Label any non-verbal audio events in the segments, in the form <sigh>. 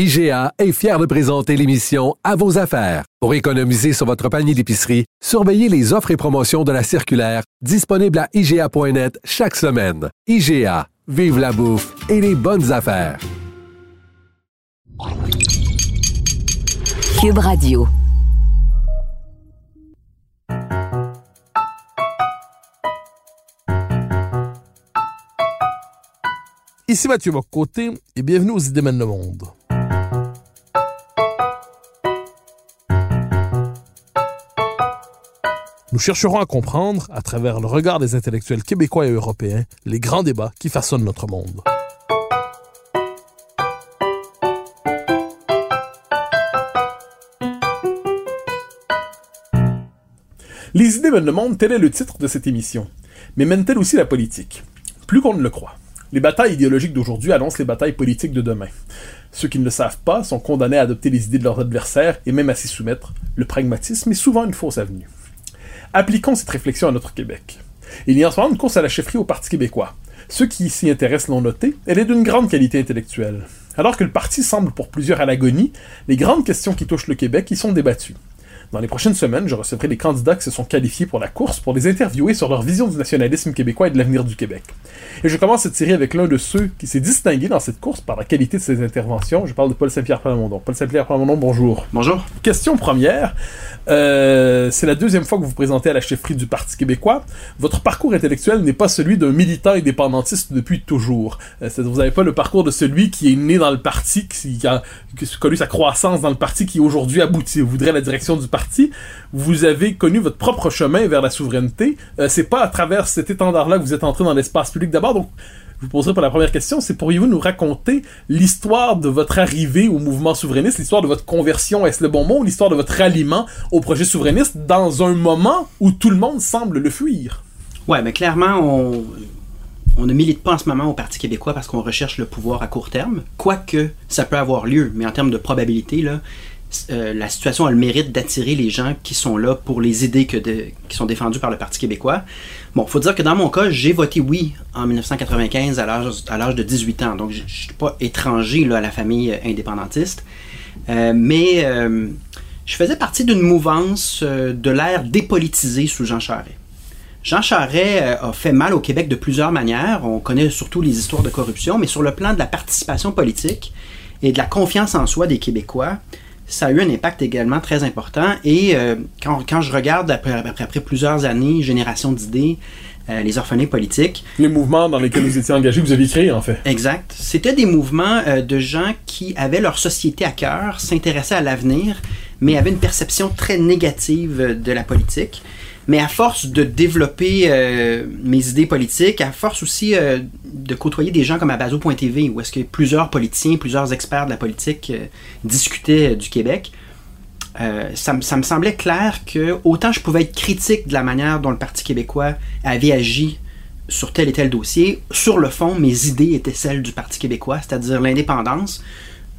IGA est fier de présenter l'émission À vos affaires. Pour économiser sur votre panier d'épicerie, surveillez les offres et promotions de la circulaire disponible à IGA.net chaque semaine. IGA, vive la bouffe et les bonnes affaires. Cube Radio. Ici Mathieu Bocoté et bienvenue aux Idées mènent le monde. Nous chercherons à comprendre, à travers le regard des intellectuels québécois et européens, les grands débats qui façonnent notre monde. Les idées mènent le monde, tel est le titre de cette émission. Mais mènent-elles aussi la politique? Plus qu'on ne le croit. Les batailles idéologiques d'aujourd'hui annoncent les batailles politiques de demain. Ceux qui ne le savent pas sont condamnés à adopter les idées de leurs adversaires et même à s'y soumettre. Le pragmatisme est souvent une fausse avenue. Appliquons cette réflexion à notre Québec. Il y a en ce moment une course à la chefferie au Parti québécois. Ceux qui s'y intéressent l'ont noté, elle est d'une grande qualité intellectuelle. Alors que le parti semble pour plusieurs à l'agonie, les grandes questions qui touchent le Québec y sont débattues. Dans les prochaines semaines, je recevrai les candidats qui se sont qualifiés pour la course pour les interviewer sur leur vision du nationalisme québécois et de l'avenir du Québec. Et je commence cette série avec l'un de ceux qui s'est distingué dans cette course par la qualité de ses interventions. Je parle de Paul Saint-Pierre Plamondon. Paul Saint-Pierre Plamondon, bonjour. Bonjour. Question première. Euh, c'est la deuxième fois que vous vous présentez à la chefferie du Parti québécois. Votre parcours intellectuel n'est pas celui d'un militant indépendantiste depuis toujours. Euh, vous n'avez pas le parcours de celui qui est né dans le parti, qui a, qui a connu sa croissance dans le parti, qui aujourd'hui aboutit, voudrait la direction du parti. Vous avez connu votre propre chemin vers la souveraineté. Euh, c'est pas à travers cet étendard-là que vous êtes entré dans l'espace public d'abord. Donc, je vous poserai pour la première question, c'est pourriez-vous nous raconter l'histoire de votre arrivée au mouvement souverainiste, l'histoire de votre conversion, est-ce le bon mot, l'histoire de votre ralliement au projet souverainiste dans un moment où tout le monde semble le fuir? Ouais, mais clairement, on, on ne milite pas en ce moment au Parti québécois parce qu'on recherche le pouvoir à court terme, quoique ça peut avoir lieu, mais en termes de probabilité, là, euh, la situation a le mérite d'attirer les gens qui sont là pour les idées qui sont défendues par le Parti québécois. Bon, faut dire que dans mon cas, j'ai voté oui en 1995 à l'âge de 18 ans, donc je ne suis pas étranger à la famille indépendantiste. Euh, mais euh, je faisais partie d'une mouvance de l'ère dépolitisée sous Jean Charest. Jean Charest a fait mal au Québec de plusieurs manières. On connaît surtout les histoires de corruption, mais sur le plan de la participation politique et de la confiance en soi des Québécois, ça a eu un impact également très important. Et euh, quand, quand, je regarde après, après, plusieurs années, génération d'idées, euh, les orphelins politiques. Les mouvements dans lesquels vous étiez engagés, vous avez créé en fait. Exact. C'était des mouvements euh, de gens qui avaient leur société à cœur, s'intéressaient à l'avenir, mais avaient une perception très négative de la politique. Mais à force de développer euh, mes idées politiques, à force aussi euh, de côtoyer des gens comme Abazo.tv, où est-ce que plusieurs politiciens, plusieurs experts de la politique euh, discutaient du Québec, ça, ça, me semblait clair que autant je pouvais être critique de la manière dont le Parti québécois avait agi sur tel et tel dossier, sur le fond, mes idées étaient celles du Parti québécois, c'est-à-dire l'indépendance,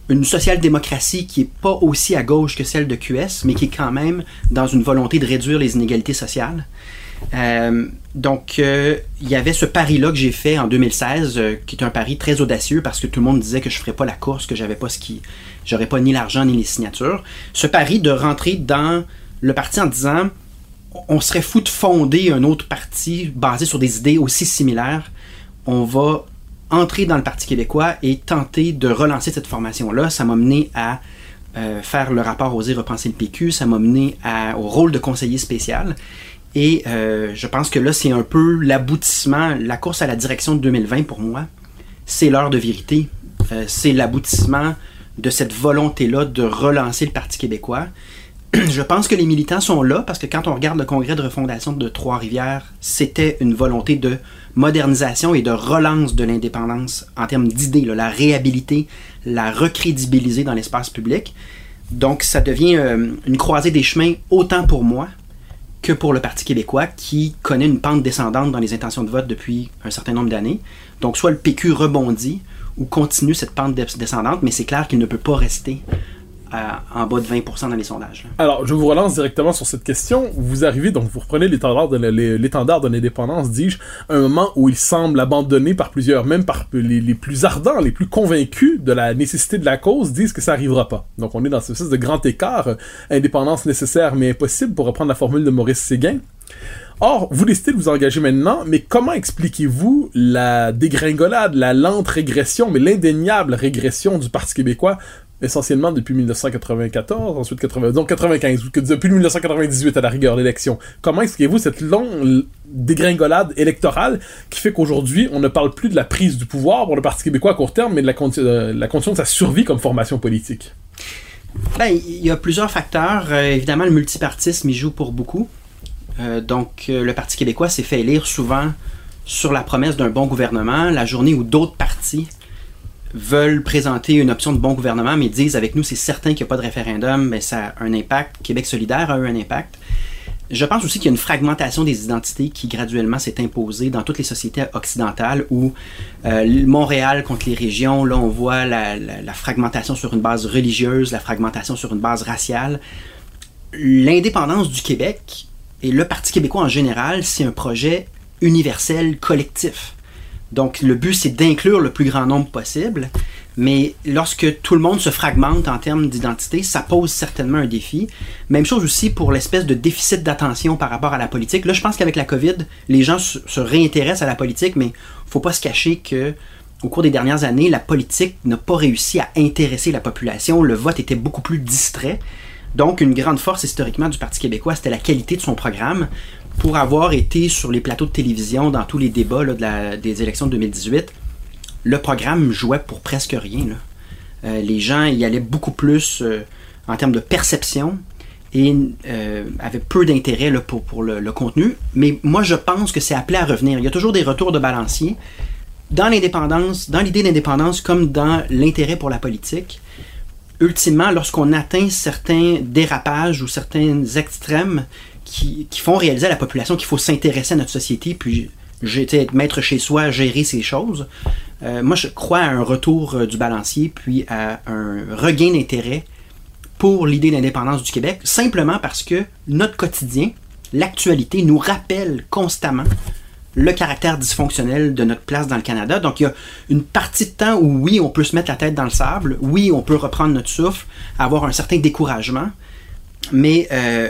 une social-démocratie qui est pas aussi à gauche que celle de QS, mais qui est quand même dans une volonté de réduire les inégalités sociales. Euh, donc, euh, il y avait ce pari-là que j'ai fait en 2016, euh, qui est un pari très audacieux parce que tout le monde disait que je ferais pas la course, que j'avais pas ce qui, j'aurais pas ni l'argent ni les signatures. Ce pari de rentrer dans le parti en disant, on serait fou de fonder un autre parti basé sur des idées aussi similaires. On va entrer dans le Parti québécois et tenter de relancer cette formation-là. Ça m'a mené à euh, faire le rapport Oser repenser le PQ, ça m'a mené au rôle de conseiller spécial. Et euh, je pense que là, c'est un peu l'aboutissement, la course à la direction de 2020 pour moi. C'est l'heure de vérité. Euh, c'est l'aboutissement de cette volonté-là de relancer le Parti québécois. <clears throat> je pense que les militants sont là parce que quand on regarde le congrès de refondation de Trois-Rivières, c'était une volonté de modernisation et de relance de l'indépendance en termes d'idées, la réhabiliter, la recrédibiliser dans l'espace public. Donc, ça devient euh, une croisée des chemins autant pour moi que pour le Parti québécois qui connaît une pente descendante dans les intentions de vote depuis un certain nombre d'années. Donc, soit le PQ rebondit ou continue cette pente des- descendante, mais c'est clair qu'il ne peut pas rester à- en bas de 20% dans les sondages. Alors, je vous relance directement sur cette question. Vous arrivez, donc vous reprenez l'étendard de l'indépendance, dis-je, à un moment où il semble abandonné par plusieurs, même par les, plus ardents, les plus convaincus de la nécessité de la cause, disent que ça arrivera pas. Donc on est dans ce espèce de grand écart, euh, indépendance nécessaire mais impossible, pour reprendre la formule de Maurice Séguin. Or, vous décidez de vous engager maintenant, mais comment expliquez-vous la dégringolade, la lente régression, mais l'indéniable régression du Parti québécois essentiellement depuis 1994, ensuite 80, donc 95, ou que depuis 1998 à la rigueur l'élection. Comment expliquez-vous cette longue dégringolade électorale qui fait qu'aujourd'hui on ne parle plus de la prise du pouvoir pour le Parti québécois à court terme, mais de la, euh, la condition de sa survie comme formation politique? Ben, il y a plusieurs facteurs. Euh, évidemment, le multipartisme y joue pour beaucoup. Euh, donc, euh, le Parti québécois s'est fait élire souvent sur la promesse d'un bon gouvernement, la journée où d'autres partis veulent présenter une option de bon gouvernement, mais disent avec nous, c'est certain qu'il n'y a pas de référendum, mais ça a un impact. Québec solidaire a eu un impact. Je pense aussi qu'il y a une fragmentation des identités qui graduellement s'est imposée dans toutes les sociétés occidentales où euh, Montréal contre les régions, là on voit la, fragmentation sur une base religieuse, la fragmentation sur une base raciale. L'indépendance du Québec et le Parti québécois en général, c'est un projet universel, collectif. Donc le but c'est d'inclure le plus grand nombre possible, mais lorsque tout le monde se fragmente en termes d'identité, ça pose certainement un défi. Même chose aussi pour l'espèce de déficit d'attention par rapport à la politique. Là, je pense qu'avec la COVID, les gens se, se réintéressent à la politique, mais faut pas se cacher que au cours des dernières années, la politique n'a pas réussi à intéresser la population. Le vote était beaucoup plus distrait. Donc, une grande force historiquement du Parti québécois, c'était la qualité de son programme. Pour avoir été sur les plateaux de télévision dans tous les débats des élections de 2018, le programme jouait pour presque rien. Euh, les gens y allaient beaucoup plus euh, en termes de perception et euh, avaient peu d'intérêt pour le, le contenu. Mais moi, je pense que c'est appelé à revenir. Il y a toujours des retours de balancier. Dans l'indépendance, dans l'idée d'indépendance comme dans l'intérêt pour la politique, ultimement, lorsqu'on atteint certains dérapages ou certains extrêmes qui, font réaliser à la population qu'il faut s'intéresser à notre société, puis être maître chez soi, gérer ces choses, euh, moi je crois à un retour euh, du balancier, puis à un regain d'intérêt pour l'idée d'indépendance du Québec, simplement parce que notre quotidien, l'actualité, nous rappelle constamment le caractère dysfonctionnel de notre place dans le Canada. Donc, il y a une partie de temps où, oui, on peut se mettre la tête dans le sable, oui, on peut reprendre notre souffle, avoir un certain découragement, mais euh,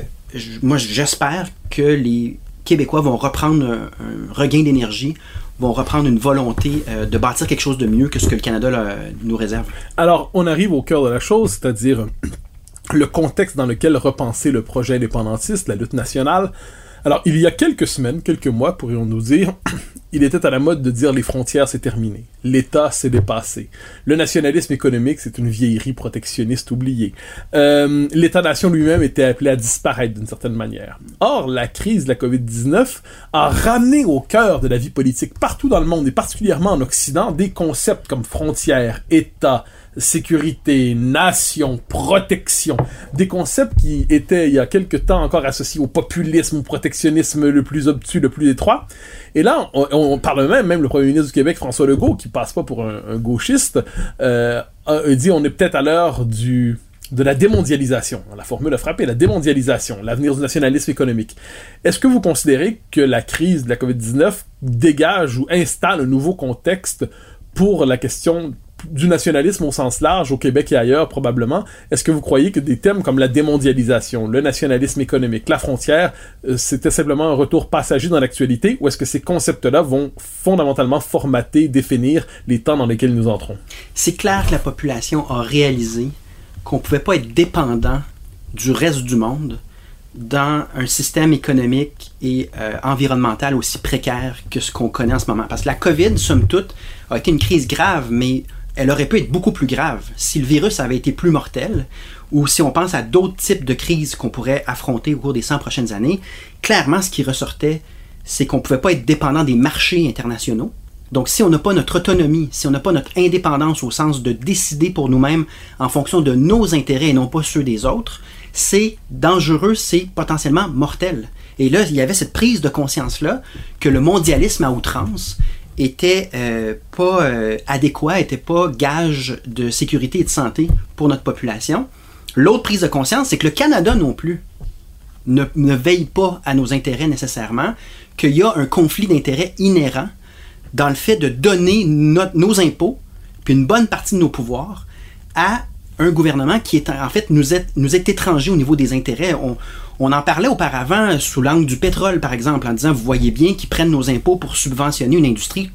moi, j'espère que les Québécois vont reprendre un, regain d'énergie, vont reprendre une volonté euh, de bâtir quelque chose de mieux que ce que le Canada nous réserve. Alors, on arrive au cœur de la chose, c'est-à-dire le contexte dans lequel repenser le projet indépendantiste, la lutte nationale. Alors, il y a quelques semaines, quelques mois, pourrions-nous dire, <clears throat> il était à la mode de dire les frontières c'est terminé, l'État s'est dépassé, le nationalisme économique c'est une vieillerie protectionniste oubliée, Euh, l'État-nation lui-même était appelé à disparaître d'une certaine manière. Or, la crise de la COVID-19 a ramené au cœur de la vie politique partout dans le monde, et particulièrement en Occident, des concepts comme frontières, État, sécurité, nation, protection, des concepts qui étaient il y a quelque temps encore associés au populisme, au protectionnisme le plus obtus, le plus étroit. Et là, on, parle même, même le premier ministre du Québec, François Legault, qui passe pas pour un, gauchiste, euh, dit on est peut-être à l'heure du de la démondialisation. La formule a frappé, la démondialisation, l'avenir du nationalisme économique. Est-ce que vous considérez que la crise de la COVID-19 dégage ou installe un nouveau contexte pour la question du nationalisme au sens large, au Québec et ailleurs probablement, est-ce que vous croyez que des thèmes comme la démondialisation, le nationalisme économique, la frontière, euh, c'était simplement un retour passager dans l'actualité, ou est-ce que ces concepts-là vont fondamentalement formater, définir les temps dans lesquels nous entrons? C'est clair que la population a réalisé qu'on ne pouvait pas être dépendant du reste du monde dans un système économique et euh, environnemental aussi précaire que ce qu'on connaît en ce moment. Parce que la COVID, somme toute, a été une crise grave, mais elle aurait pu être beaucoup plus grave si le virus avait été plus mortel ou si on pense à d'autres types de crises qu'on pourrait affronter au cours des 100 prochaines années. Clairement, ce qui ressortait, c'est qu'on ne pouvait pas être dépendant des marchés internationaux Donc si on n'a pas notre autonomie, si on n'a pas notre indépendance au sens de décider pour nous-mêmes en fonction de nos intérêts et non pas ceux des autres, c'est dangereux, c'est potentiellement mortel. Et là, il y avait cette prise de conscience-là que le mondialisme à outrance était euh, pas euh, adéquat, était pas gage de sécurité et de santé pour notre population. L'autre prise de conscience, c'est que le Canada non plus ne, ne veille pas à nos intérêts nécessairement, qu'il y a un conflit d'intérêts inhérent dans le fait de donner nos impôts, puis une bonne partie de nos pouvoirs, à un gouvernement qui est en fait nous est, nous est étranger au niveau des intérêts. On en parlait auparavant sous l'angle du pétrole, par exemple, en disant, vous voyez bien qu'ils prennent nos impôts pour subventionner une industrie,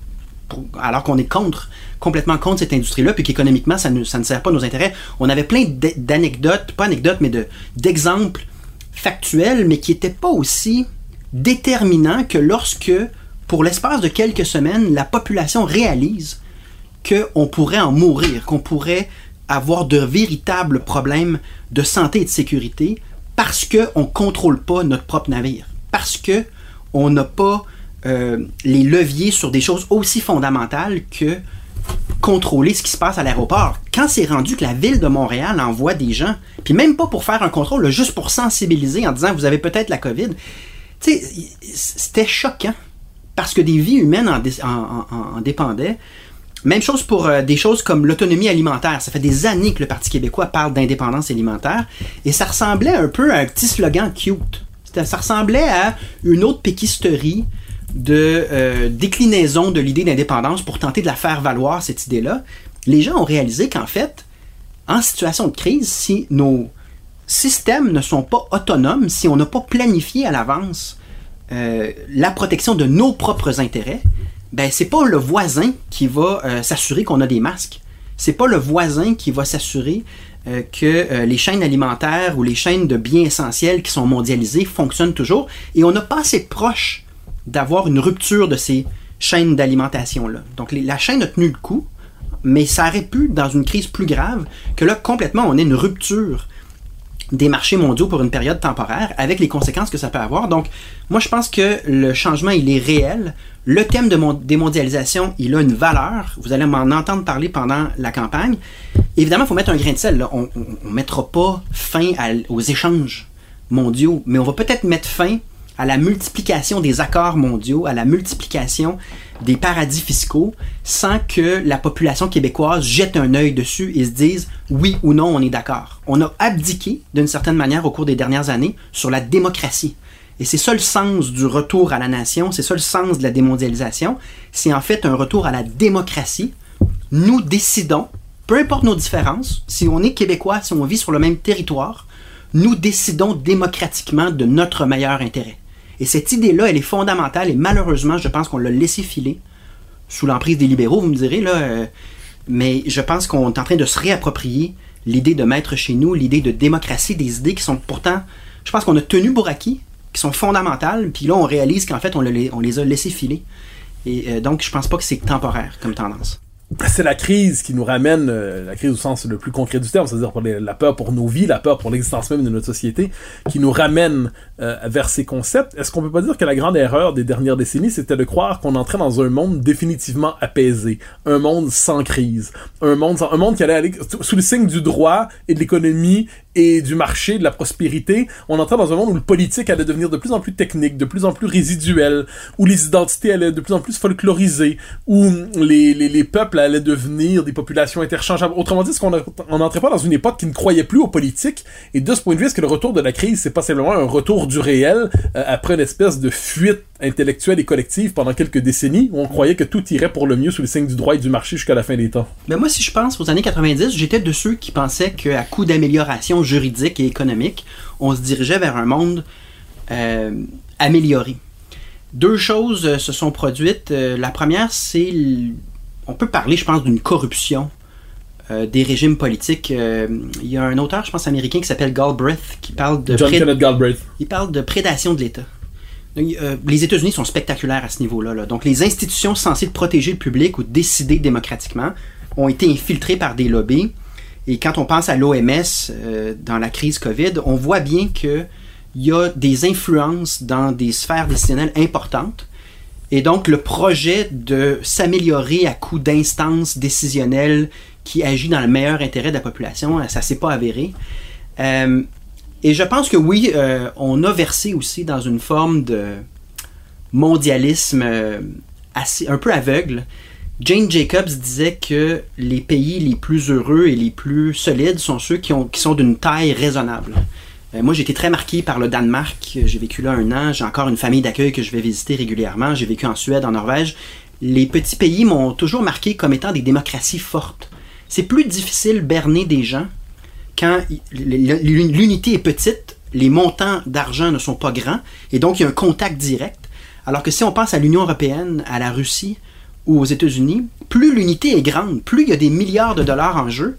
alors qu'on est contre, complètement contre cette industrie-là, puis qu'économiquement, ça ne, sert pas nos intérêts. On avait plein d'anecdotes, pas anecdotes, mais de- d'exemples factuels, mais qui n'étaient pas aussi déterminants que lorsque, pour l'espace de quelques semaines, la population réalise qu'on pourrait en mourir, qu'on pourrait avoir de véritables problèmes de santé et de sécurité parce qu'on ne contrôle pas notre propre navire, parce que on n'a pas euh, les leviers sur des choses aussi fondamentales que contrôler ce qui se passe à l'aéroport. Quand c'est rendu que la ville de Montréal envoie des gens, puis même pas pour faire un contrôle, juste pour sensibiliser en disant vous avez peut-être la COVID, c'était choquant parce que des vies humaines en dépendaient. Même chose pour euh, des choses comme l'autonomie alimentaire. Ça fait des années que le Parti québécois parle d'indépendance alimentaire et ça ressemblait un peu à un petit slogan cute. Ça ressemblait à une autre péquisterie de euh, déclinaison de l'idée d'indépendance pour tenter de la faire valoir, cette idée-là. Les gens ont réalisé qu'en fait, en situation de crise, si nos systèmes ne sont pas autonomes, si on n'a pas planifié à l'avance euh, la protection de nos propres intérêts, ben c'est pas le voisin qui va euh, s'assurer qu'on a des masques. C'est pas le voisin qui va s'assurer euh, que euh, les chaînes alimentaires ou les chaînes de biens essentiels qui sont mondialisées fonctionnent toujours. Et on n'a pas assez proche d'avoir une rupture de ces chaînes d'alimentation-là. Donc la chaîne a tenu le coup, mais ça aurait pu, dans une crise plus grave, que là, complètement, on ait une rupture des marchés mondiaux pour une période temporaire, avec les conséquences que ça peut avoir. Donc, moi, je pense que le changement, il est réel. Le thème de mon- démondialisation, il a une valeur. Vous allez m'en entendre parler pendant la campagne. Évidemment, il faut mettre un grain de sel. On ne mettra pas fin aux échanges mondiaux, mais on va peut-être mettre fin à la multiplication des accords mondiaux, à la multiplication des paradis fiscaux, sans que la population québécoise jette un œil dessus et se dise oui ou non, on est d'accord. On a abdiqué, d'une certaine manière, au cours des dernières années, sur la démocratie. Et c'est ça le sens du retour à la nation, c'est ça le sens de la démondialisation. C'est en fait un retour à la démocratie. Nous décidons, peu importe nos différences, si on est québécois, si on vit sur le même territoire, nous décidons démocratiquement de notre meilleur intérêt. Et cette idée-là, elle est fondamentale et malheureusement, je pense qu'on l'a laissé filer sous l'emprise des libéraux, vous me direz, là. euh, mais je pense qu'on est en train de se réapproprier l'idée de mettre chez nous, l'idée de démocratie, des idées qui sont pourtant, je pense qu'on a tenu pour acquis, qui sont fondamentales, puis là, on réalise qu'en fait, on, le- on les a laissés filer. Et euh, donc, je pense pas que c'est temporaire comme tendance. c'est la crise qui nous ramène, euh, la crise au sens le plus concret du terme, c'est-à-dire la peur pour nos vies, la peur pour l'existence même de notre société, qui nous ramène euh, vers ces concepts. Est-ce qu'on peut pas dire que la grande erreur des dernières décennies, c'était de croire qu'on entrait dans un monde définitivement apaisé, un monde sans crise, un monde, un monde qui allait aller sous le signe du droit et de l'économie et du marché, de la prospérité, on entrait dans un monde où le politique allait devenir de plus en plus technique, de plus en plus résiduel, où les identités allaient de plus en plus folklorisées, où les, les, les peuples allaient devenir des populations interchangeables. Autrement dit, qu'on on n'entrait pas dans une époque qui ne croyait plus aux politiques, et de ce point de vue, est-ce que le retour de la crise, c'est pas simplement un retour du réel, euh, après une espèce de fuite intellectuelle et collective pendant quelques décennies, où on croyait que tout irait pour le mieux sous le signe du droit et du marché jusqu'à la fin des temps? Ben moi, si je pense aux années 90, j'étais de ceux qui pensaient qu'à coup d'amélioration juridique et économique, on se dirigeait vers un monde euh, amélioré. Deux choses euh, se sont produites. Euh, la première, c'est... On peut parler, je pense, d'une corruption euh, des régimes politiques. Euh, Il y a un auteur, je pense, américain qui s'appelle Galbraith, qui parle de... John Kenneth Galbraith. il parle de prédation de l'État. Euh, les États-Unis sont spectaculaires à ce niveau-là. là. Donc, les institutions censées protéger le public ou décider démocratiquement ont été infiltrées par des lobbies. Et quand on pense à l'OMS euh, dans la crise COVID, on voit bien que il y a des influences dans des sphères décisionnelles importantes Et donc, le projet de s'améliorer à coup d'instances décisionnelles qui agit dans le meilleur intérêt de la population, ça s'est pas avéré. Euh, et je pense que oui, euh, on a versé aussi dans une forme de mondialisme euh, assez, un peu aveugle. Jane Jacobs disait que les pays les plus heureux et les plus solides sont ceux qui, ont, sont d'une taille raisonnable. Euh, moi, j'ai été très marqué par le Danemark. J'ai vécu là un an. J'ai encore une famille d'accueil que je vais visiter régulièrement. J'ai vécu en Suède, en Norvège. Les petits pays m'ont toujours marqué comme étant des démocraties fortes. C'est plus difficile berner des gens quand l'unité est petite, les montants d'argent ne sont pas grands, et donc il y a un contact direct. Alors que si on pense à l'Union européenne, à la Russie ou aux États-Unis, plus l'unité est grande, plus il y a des milliards de dollars en jeu,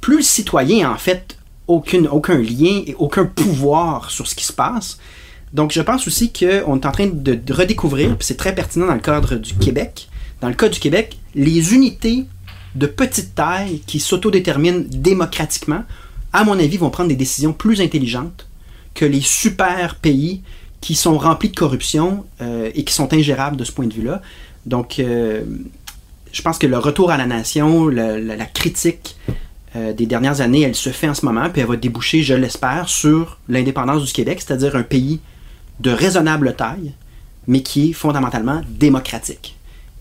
plus le citoyen en fait aucun lien et aucun pouvoir sur ce qui se passe. Donc je pense aussi qu'on est en train de redécouvrir, puis c'est très pertinent dans le cadre du Québec, dans le cas du Québec, les unités de petite taille qui s'autodéterminent démocratiquement, à mon avis, vont prendre des décisions plus intelligentes que les super pays qui sont remplis de corruption euh, et qui sont ingérables de ce point de vue-là. Donc, euh, je pense que le retour à la nation, la, critique euh, des dernières années, elle se fait en ce moment, puis elle va déboucher, je l'espère, sur l'indépendance du Québec, c'est-à-dire un pays de raisonnable taille, mais qui est fondamentalement démocratique.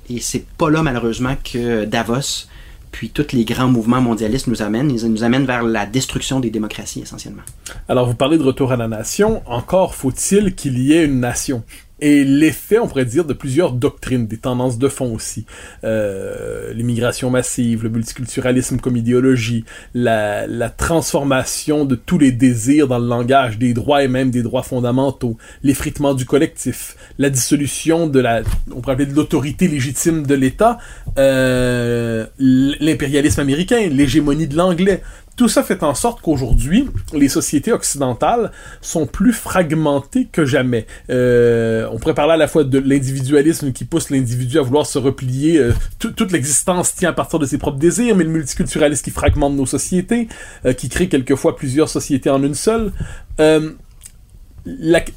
Et c'est pas là, malheureusement, que Davos puis tous les grands mouvements mondialistes nous amènent. Ils nous amènent vers la destruction des démocraties essentiellement. Alors vous parlez de retour à la nation. Encore faut-il qu'il y ait une nation et l'effet, on pourrait dire, de plusieurs doctrines, des tendances de fond aussi. Euh, l'immigration massive, le multiculturalisme comme idéologie, la, la, transformation de tous les désirs dans le langage, des droits et même des droits fondamentaux, l'effritement du collectif, la dissolution de la, on pourrait appeler de l'autorité légitime de l'État, euh, l'impérialisme américain, l'hégémonie de l'anglais. Tout ça fait en sorte qu'aujourd'hui, les sociétés occidentales sont plus fragmentées que jamais. Euh, on pourrait parler à la fois de l'individualisme qui pousse l'individu à vouloir se replier. Euh, toute l'existence tient à partir de ses propres désirs, mais le multiculturalisme qui fragmente nos sociétés, euh, qui crée quelquefois plusieurs sociétés en une seule.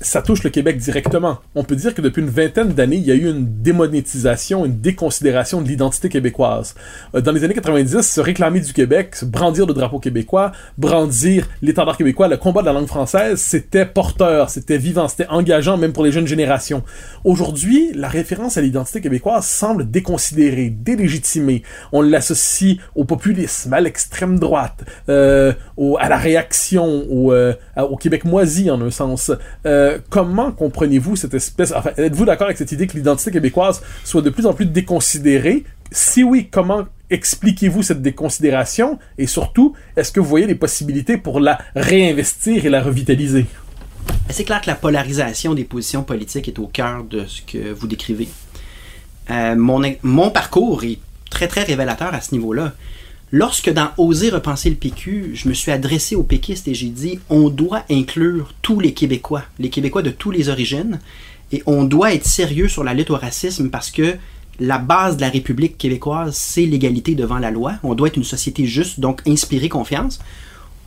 Ça touche le Québec directement. On peut dire que depuis une vingtaine d'années, il y a eu une démonétisation, une déconsidération de l'identité québécoise. Euh, dans les années 90, se réclamer du Québec, brandir le drapeau québécois, brandir l'étendard québécois, le combat de la langue française, c'était porteur, c'était vivant, c'était engageant même pour les jeunes générations. Aujourd'hui, la référence à l'identité québécoise semble déconsidérée, délégitimée. On l'associe au populisme, à l'extrême droite, euh, à la réaction, au, euh, au Québec moisi en un sens. Euh, comment comprenez-vous cette espèce... Enfin, êtes-vous d'accord avec cette idée que l'identité québécoise soit de plus en plus déconsidérée? Si oui, comment expliquez-vous cette déconsidération? Et surtout, est-ce que vous voyez des possibilités pour la réinvestir et la revitaliser? C'est clair que la polarisation des positions politiques est au cœur de ce que vous décrivez. Euh, mon, mon parcours est très très révélateur à ce niveau-là. Lorsque dans Oser repenser le PQ, je me suis adressé aux péquistes et j'ai dit on doit inclure tous les Québécois, les Québécois de toutes les origines, et on doit être sérieux sur la lutte au racisme parce que la base de la République québécoise, c'est l'égalité devant la loi. On doit être une société juste, donc inspirer confiance.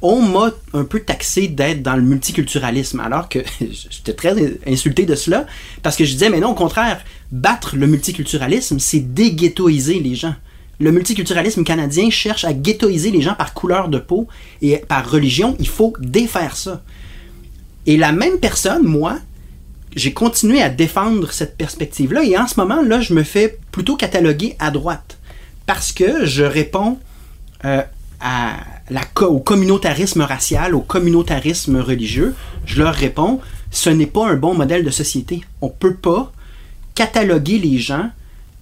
On m'a un peu taxé d'être dans le multiculturalisme, alors que <laughs> j'étais très insulté de cela, parce que je disais, mais non, au contraire, battre le multiculturalisme, c'est déghettoiser les gens le multiculturalisme canadien cherche à ghettoiser les gens par couleur de peau et par religion. Il faut défaire ça. Et la même personne, moi, j'ai continué à défendre cette perspective-là et en ce moment, là, je me fais plutôt cataloguer à droite parce que je réponds euh, au communautarisme racial, au communautarisme religieux. Je leur réponds, ce n'est pas un bon modèle de société. On ne peut pas cataloguer les gens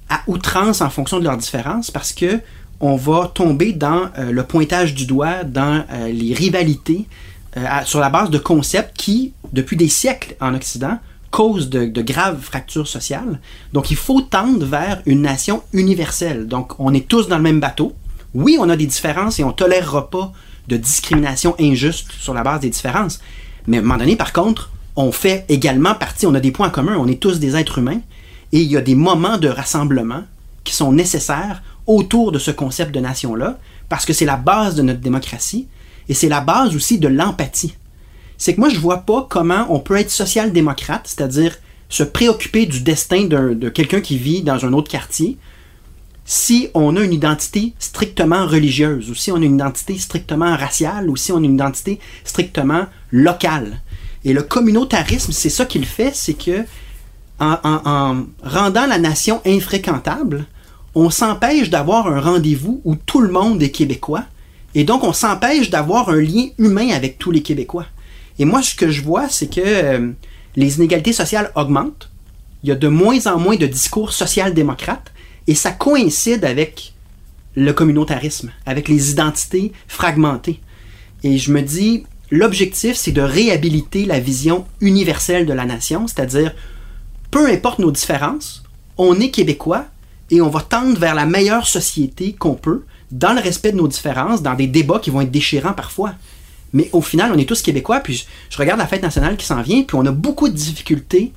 à outrance en fonction de leurs différences parce que on va tomber dans euh, le pointage du doigt, dans euh, les rivalités, euh, sur la base de concepts qui, depuis des siècles en Occident, causent de, graves fractures sociales. Donc il faut tendre vers une nation universelle. Donc on est tous dans le même bateau. Oui, on a des différences et on tolérera pas de discrimination injuste sur la base des différences. Mais à un moment donné, par contre, on fait également partie, on a des points communs, on est tous des êtres humains et il y a des moments de rassemblement qui sont nécessaires autour de ce concept de nation-là, parce que c'est la base de notre démocratie, et c'est la base aussi de l'empathie. C'est que moi, je vois pas comment on peut être social-démocrate, c'est-à-dire se préoccuper du destin de quelqu'un qui vit dans un autre quartier si on a une identité strictement religieuse, ou si on a une identité strictement raciale, ou si on a une identité strictement locale. Et le communautarisme, c'est ça qu'il fait, c'est que en, en- en rendant la nation infréquentable, on s'empêche d'avoir un rendez-vous où tout le monde est québécois, et donc on s'empêche d'avoir un lien humain avec tous les Québécois. Et moi, ce que je vois, c'est que euh, les inégalités sociales augmentent, il y a de moins en moins de discours social-démocrates, et ça coïncide avec le communautarisme, avec les identités fragmentées. Et je me dis, l'objectif, c'est de réhabiliter la vision universelle de la nation, c'est-à-dire, peu importe nos différences, on est québécois et on va tendre vers la meilleure société qu'on peut, dans le respect de nos différences, dans des débats qui vont être déchirants parfois. Mais au final, on est tous québécois, puis je, regarde la fête nationale qui s'en vient, puis on a beaucoup de difficultés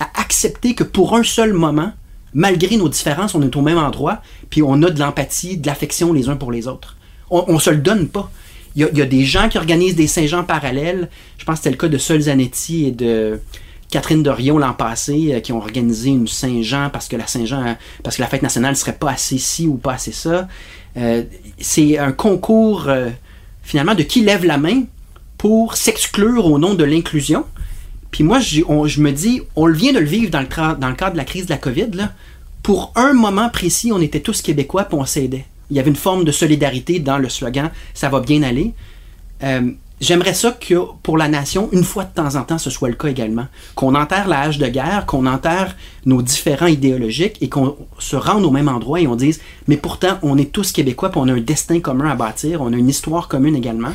à accepter que pour un seul moment, malgré nos différences, on est au même endroit, puis on a de l'empathie, de l'affection les uns pour les autres. On, on se le donne pas. Il y, a, des gens qui organisent des Saint-Jean parallèles. Je pense que c'était le cas de Sol Zanetti et de Catherine Dorion l'an passé, euh, qui ont organisé une Saint-Jean parce que la Saint-Jean, parce que la fête nationale serait pas assez ci ou pas assez ça. Euh, c'est un concours euh, finalement de qui lève la main pour s'exclure au nom de l'inclusion. Puis moi, je me dis, on vient de le vivre dans le, cadre de la crise de la COVID. Pour un moment précis, on était tous québécois puis on s'aidait. Il y avait une forme de solidarité dans le slogan « ça va bien aller J'aimerais ça que pour la nation, une fois de temps en temps, ce soit le cas également. Qu'on enterre la hache de guerre, qu'on enterre nos différents idéologiques et qu'on se rende au même endroit et on dise mais pourtant, on est tous québécois puis on a un destin commun à bâtir, on a une histoire commune également.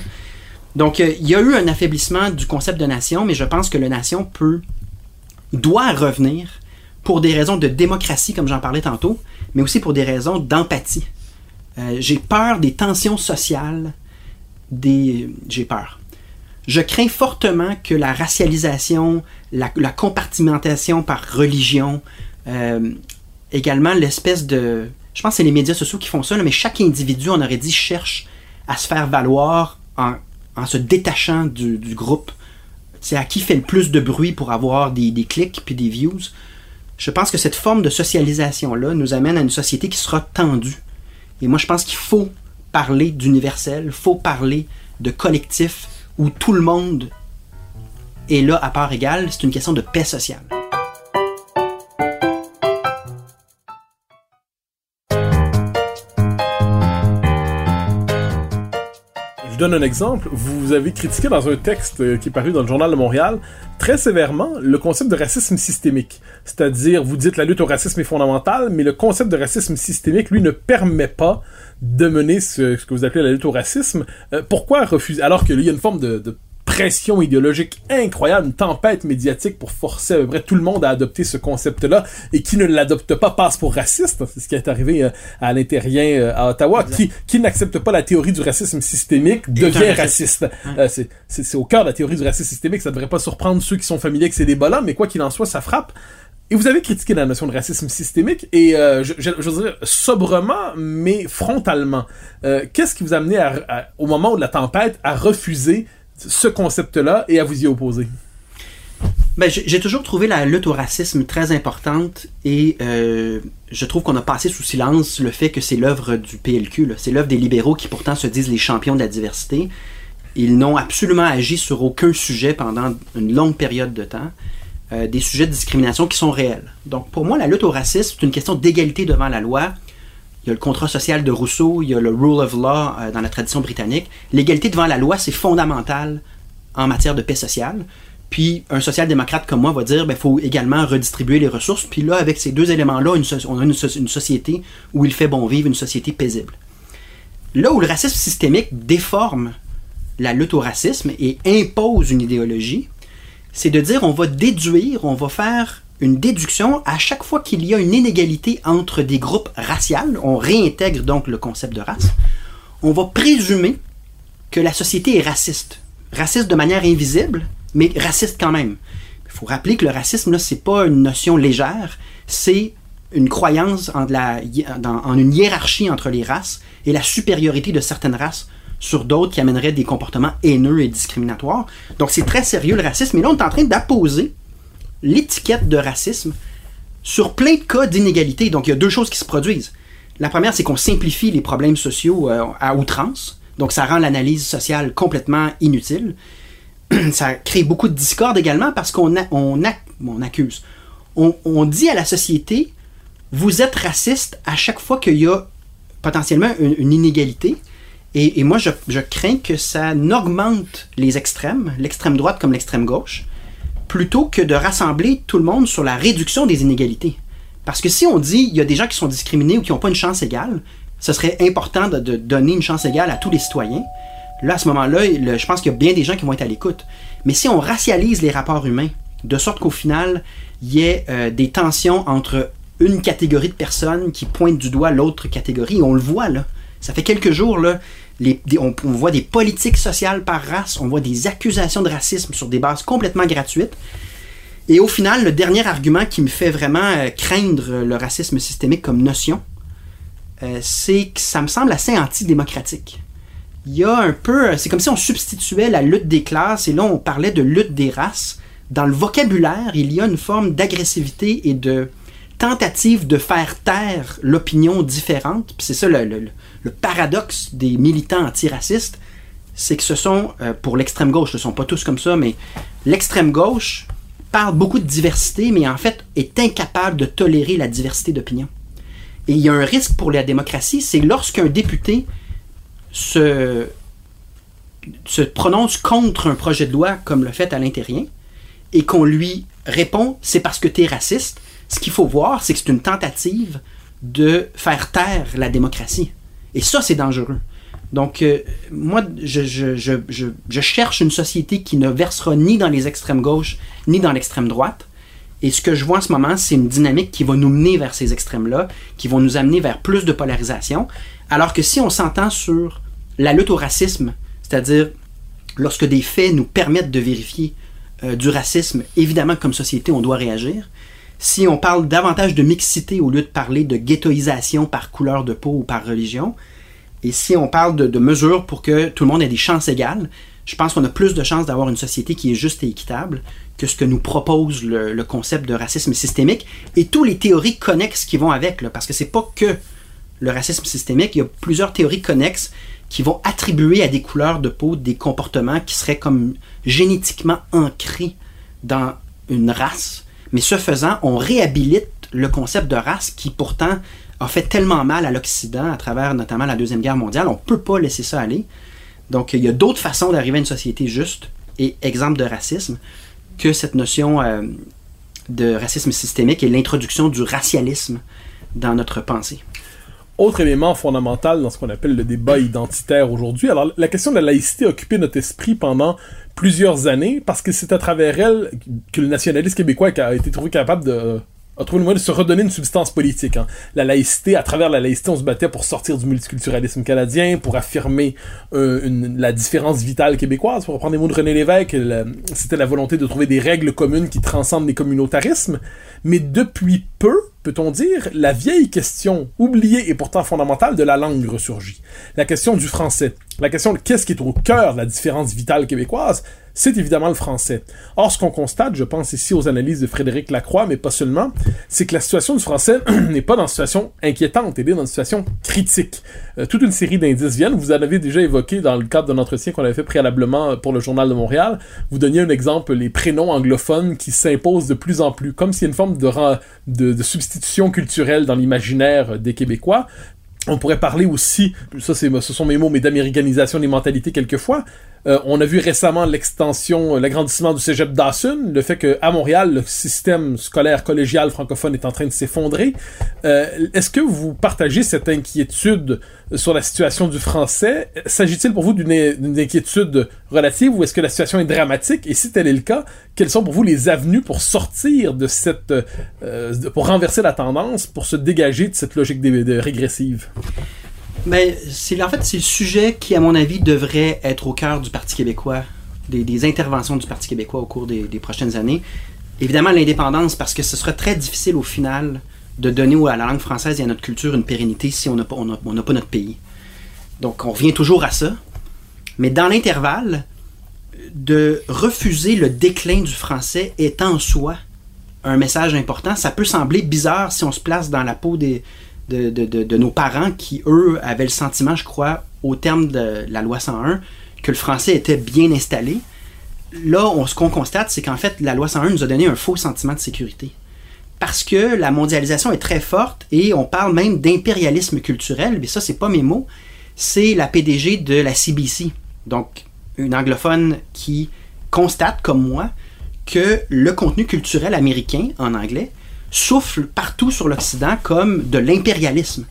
Donc, euh, il y a eu un affaiblissement du concept de nation, mais je pense que la nation peut, doit revenir pour des raisons de démocratie, comme j'en parlais tantôt, mais aussi pour des raisons d'empathie. Euh, j'ai peur des tensions sociales, des... j'ai peur. Je crains fortement que la racialisation, la, compartimentation par religion, euh, également l'espèce de... Je pense que c'est les médias sociaux qui font ça, mais chaque individu, on aurait dit, cherche à se faire valoir en, en se détachant du, du groupe. C'est à qui fait le plus de bruit pour avoir des, des clics puis des views. Je pense que cette forme de socialisation-là nous amène à une société qui sera tendue. Et moi, je pense qu'il faut parler d'universel, faut parler de collectif où tout le monde est là à part égale. C'est une question de paix sociale. Je donne un exemple. Vous avez critiqué dans un texte euh, qui est paru dans le Journal de Montréal très sévèrement le concept de racisme systémique. C'est-à-dire, vous dites la lutte au racisme est fondamentale, mais le concept de racisme systémique, lui, ne permet pas de mener ce, ce que vous appelez la lutte au racisme. Euh, pourquoi refuser Alors qu'il y a une forme de, de pression idéologique incroyable, une tempête médiatique pour forcer à peu près tout le monde à adopter ce concept-là, et qui ne l'adopte pas passe pour raciste. C'est ce qui est arrivé euh, à l'intérieur euh, à Ottawa. Qui, qui n'accepte pas la théorie du racisme systémique devient raciste. raciste. Euh, c'est au cœur de la théorie du racisme systémique. Ça devrait pas surprendre ceux qui sont familiers avec ces débats-là, mais quoi qu'il en soit, ça frappe. Et vous avez critiqué la notion de racisme systémique, et euh, je, veux dire sobrement, mais frontalement. Euh, Qu'est-ce qui vous a amené au moment de la tempête à refuser ce concept-là et à vous y opposer? Ben, j'ai toujours trouvé la lutte au racisme très importante et euh, je trouve qu'on a passé sous silence le fait que c'est l'œuvre du PLQ. C'est l'œuvre des libéraux qui pourtant se disent les champions de la diversité. Ils n'ont absolument agi sur aucun sujet pendant une longue période de temps. Euh, des sujets de discrimination qui sont réels. Donc pour moi, la lutte au racisme, c'est une question d'égalité devant la loi. Il y a le contrat social de Rousseau, il y a le rule of law euh, dans la tradition britannique. L'égalité devant la loi, c'est fondamental en matière de paix sociale. Puis un social-démocrate comme moi va dire il faut également redistribuer les ressources. Puis là, avec ces deux éléments-là, on a une société où il fait bon vivre, une société paisible. Là où le racisme systémique déforme la lutte au racisme et impose une idéologie, c'est de dire on va déduire, on va faire une déduction à chaque fois qu'il y a une inégalité entre des groupes raciales, on réintègre donc le concept de race, on va présumer que la société est raciste. Raciste de manière invisible, mais raciste quand même. Il faut rappeler que le racisme, là, c'est pas une notion légère, c'est une croyance en une hiérarchie entre les races et la supériorité de certaines races sur d'autres qui amèneraient des comportements haineux et discriminatoires. Donc c'est très sérieux le racisme, mais là on est en train d'apposer l'étiquette de racisme sur plein de cas d'inégalité. Donc, il y a deux choses qui se produisent. La première, c'est qu'on simplifie les problèmes sociaux euh, à outrance. Donc, ça rend l'analyse sociale complètement inutile. <clears throat> ça crée beaucoup de discorde également parce qu'on on, accuse. On, dit à la société, vous êtes raciste à chaque fois qu'il y a potentiellement une inégalité. Et, moi, je, crains que ça n'augmente les extrêmes, l'extrême droite comme l'extrême gauche, plutôt que de rassembler tout le monde sur la réduction des inégalités. Parce que si on dit il y a des gens qui sont discriminés ou qui n'ont pas une chance égale, ce serait important de, de, donner une chance égale à tous les citoyens. Là, à ce moment-là, je pense qu'il y a bien des gens qui vont être à l'écoute. Mais si on racialise les rapports humains, de sorte qu'au final, il y ait euh, des tensions entre une catégorie de personnes qui pointent du doigt l'autre catégorie, on le voit là. Ça fait quelques jours, là, on, voit des politiques sociales par race, on voit des accusations de racisme sur des bases complètement gratuites. Et au final, le dernier argument qui me fait vraiment euh, craindre le racisme systémique comme notion, euh, c'est que ça me semble assez antidémocratique. Il y a un peu. C'est comme si on substituait la lutte des classes et là on parlait de lutte des races. Dans le vocabulaire, il y a une forme d'agressivité et de tentative de faire taire l'opinion différente. C'est ça le, le, paradoxe des militants antiracistes. C'est que ce sont, euh, pour l'extrême gauche, ce ne sont pas tous comme ça, mais l'extrême gauche parle beaucoup de diversité, mais en fait est incapable de tolérer la diversité d'opinion. Et il y a un risque pour la démocratie, c'est lorsqu'un député se, se prononce contre un projet de loi comme le fait à l'intérieur et qu'on lui répond c'est parce que tu es raciste, ce qu'il faut voir, c'est que c'est une tentative de faire taire la démocratie. Et ça, c'est dangereux. Donc, euh, moi, je, cherche une société qui ne versera ni dans les extrêmes gauches, ni dans l'extrême droite. Et ce que je vois en ce moment, c'est une dynamique qui va nous mener vers ces extrêmes-là, qui vont nous amener vers plus de polarisation. Alors que si on s'entend sur la lutte au racisme, c'est-à-dire lorsque des faits nous permettent de vérifier euh, du racisme, évidemment, comme société, on doit réagir. Si on parle davantage de mixité au lieu de parler de ghettoisation par couleur de peau ou par religion, et si on parle de, mesures pour que tout le monde ait des chances égales, je pense qu'on a plus de chances d'avoir une société qui est juste et équitable que ce que nous propose le, concept de racisme systémique et tous les théories connexes qui vont avec, parce que c'est pas que le racisme systémique, il y a plusieurs théories connexes qui vont attribuer à des couleurs de peau des comportements qui seraient comme génétiquement ancrés dans une race. Mais ce faisant, on réhabilite le concept de race qui pourtant a fait tellement mal à l'Occident à travers notamment la Deuxième Guerre mondiale. On ne peut pas laisser ça aller. Donc il y a d'autres façons d'arriver à une société juste et exemple de racisme que cette notion euh, de racisme systémique et l'introduction du racialisme dans notre pensée. Autre élément fondamental dans ce qu'on appelle le débat identitaire aujourd'hui, alors la question de la laïcité a occupé notre esprit pendant plusieurs années parce que c'est à travers elle que le nationalisme québécois a été trouvé capable de a trouvé le moyen de se redonner une substance politique. Hein. La laïcité, à travers la laïcité, on se battait pour sortir du multiculturalisme canadien, pour affirmer euh, la différence vitale québécoise. Pour reprendre les mots de René Lévesque, c'était la volonté de trouver des règles communes qui transcendent les communautarismes. Mais depuis peu, peut-on dire, la vieille question, oubliée et pourtant fondamentale, de la langue ressurgit. La question du français. La question de qu'est-ce qui est au cœur de la différence vitale québécoise, c'est évidemment le français. Or, ce qu'on constate, je pense ici aux analyses de Frédéric Lacroix, mais pas seulement, c'est que la situation du français <clears throat> n'est pas dans une situation inquiétante, elle est dans une situation critique. Euh, toute une série d'indices viennent, vous en avez déjà évoqué dans le cadre d'un entretien qu'on avait fait préalablement pour le Journal de Montréal. Vous donniez un exemple, les prénoms anglophones qui s'imposent de plus en plus, comme s'il y a une forme de, substitution culturelle dans l'imaginaire des Québécois. On pourrait parler aussi, ça ce sont mes mots, mais d'américanisation des mentalités quelquefois. Euh, on a vu récemment l'extension, l'agrandissement du cégep Dawson, le fait qu'à Montréal, le système scolaire collégial francophone est en train de s'effondrer. Euh, est-ce que vous partagez cette inquiétude sur la situation du français? S'agit-il pour vous d'une inquiétude relative ou est-ce que la situation est dramatique? Et si tel est le cas, quelles sont pour vous les avenues pour sortir de cette... Euh, pour renverser la tendance, pour se dégager de cette logique de régressive? Ben, c'est en fait c'est le sujet qui, à mon avis, devrait être au cœur du Parti québécois, des, interventions du Parti québécois au cours des, prochaines années. Évidemment, l'indépendance, parce que ce serait très difficile au final de donner à la langue française et à notre culture une pérennité si on n'a pas, pas notre pays. Donc, on revient toujours à ça. Mais dans l'intervalle, de refuser le déclin du français est en soi un message important. Ça peut sembler bizarre si on se place dans la peau des, de, nos parents qui, eux, avaient le sentiment, je crois, au terme de la loi 101, que le français était bien installé. Là, on, ce qu'on constate, c'est qu'en fait, la loi 101 nous a donné un faux sentiment de sécurité. Parce que la mondialisation est très forte et on parle même d'impérialisme culturel, mais ça, c'est pas mes mots, c'est la PDG de la CBC, donc une anglophone qui constate, comme moi, que le contenu culturel américain, en anglais, souffle partout sur l'Occident comme de l'impérialisme.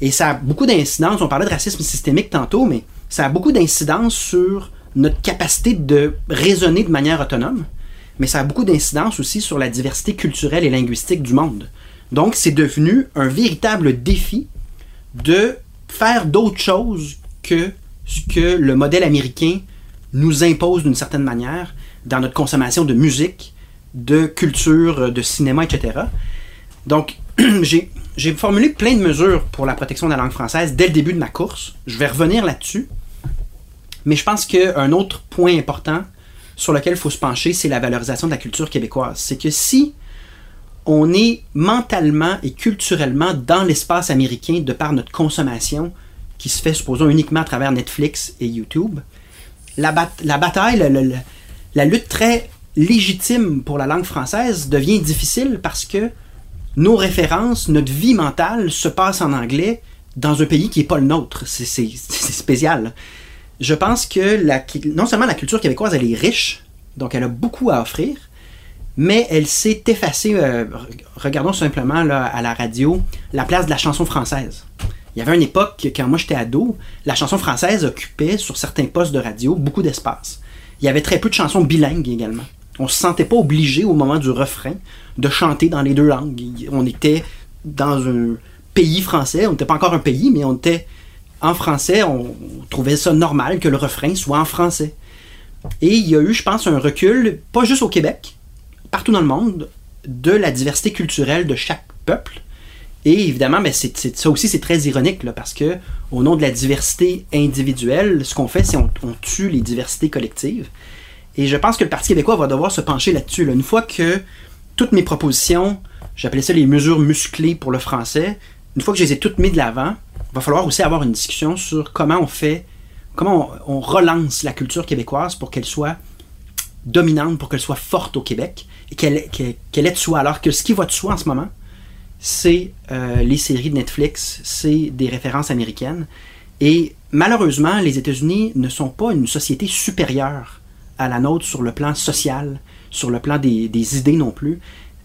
Et ça a beaucoup d'incidences, on parlait de racisme systémique tantôt, mais ça a beaucoup d'incidences sur notre capacité de raisonner de manière autonome, mais ça a beaucoup d'incidences aussi sur la diversité culturelle et linguistique du monde. Donc c'est devenu un véritable défi de faire d'autres choses que ce que le modèle américain nous impose d'une certaine manière dans notre consommation de musique, de culture, de cinéma, etc. Donc, <clears throat> j'ai formulé plein de mesures pour la protection de la langue française dès le début de ma course. Je vais revenir là-dessus. Mais je pense qu'un autre point important sur lequel il faut se pencher, c'est la valorisation de la culture québécoise. C'est que si on est mentalement et culturellement dans l'espace américain de par notre consommation, qui se fait, supposons, uniquement à travers Netflix et YouTube, la, bat- la bataille, le- le- le- la lutte très légitime pour la langue française devient difficile parce que nos références, notre vie mentale se passe en anglais dans un pays qui n'est pas le nôtre. <laughs> C'est- spécial. Je pense que non seulement la culture québécoise, elle est riche, donc elle a beaucoup à offrir, mais elle s'est effacée. euh, re- regardons simplement là, à la radio la place de la chanson française. Il y avait une époque, quand moi j'étais ado, la chanson française occupait sur certains postes de radio beaucoup d'espace. Il y avait très peu de chansons bilingues également. On se sentait pas obligé au moment du refrain de chanter dans les deux langues. On était dans un pays français, on n'était pas encore un pays, mais on était en français, on trouvait ça normal que le refrain soit en français. Et il y a eu, je pense, un recul, pas juste au Québec, partout dans le monde, de la diversité culturelle de chaque peuple. Et évidemment, ben, ça aussi, c'est très ironique, parce que au nom de la diversité individuelle, ce qu'on fait, c'est on, on tue les diversités collectives. Et je pense que le Parti québécois va devoir se pencher là-dessus. là. Une fois que toutes mes propositions, j'appelais ça les mesures musclées pour le français, une fois que je les ai toutes mises de l'avant, il va falloir aussi avoir une discussion sur comment on fait, comment on, relance la culture québécoise pour qu'elle soit dominante, pour qu'elle soit forte au Québec, et qu'elle qu'elle ait de soi. Alors que ce qui va de soi en ce moment, c'est euh, les séries de Netflix, c'est des références américaines. Et malheureusement, les États-Unis ne sont pas une société supérieure à la nôtre sur le plan social, sur le plan des, des idées non plus.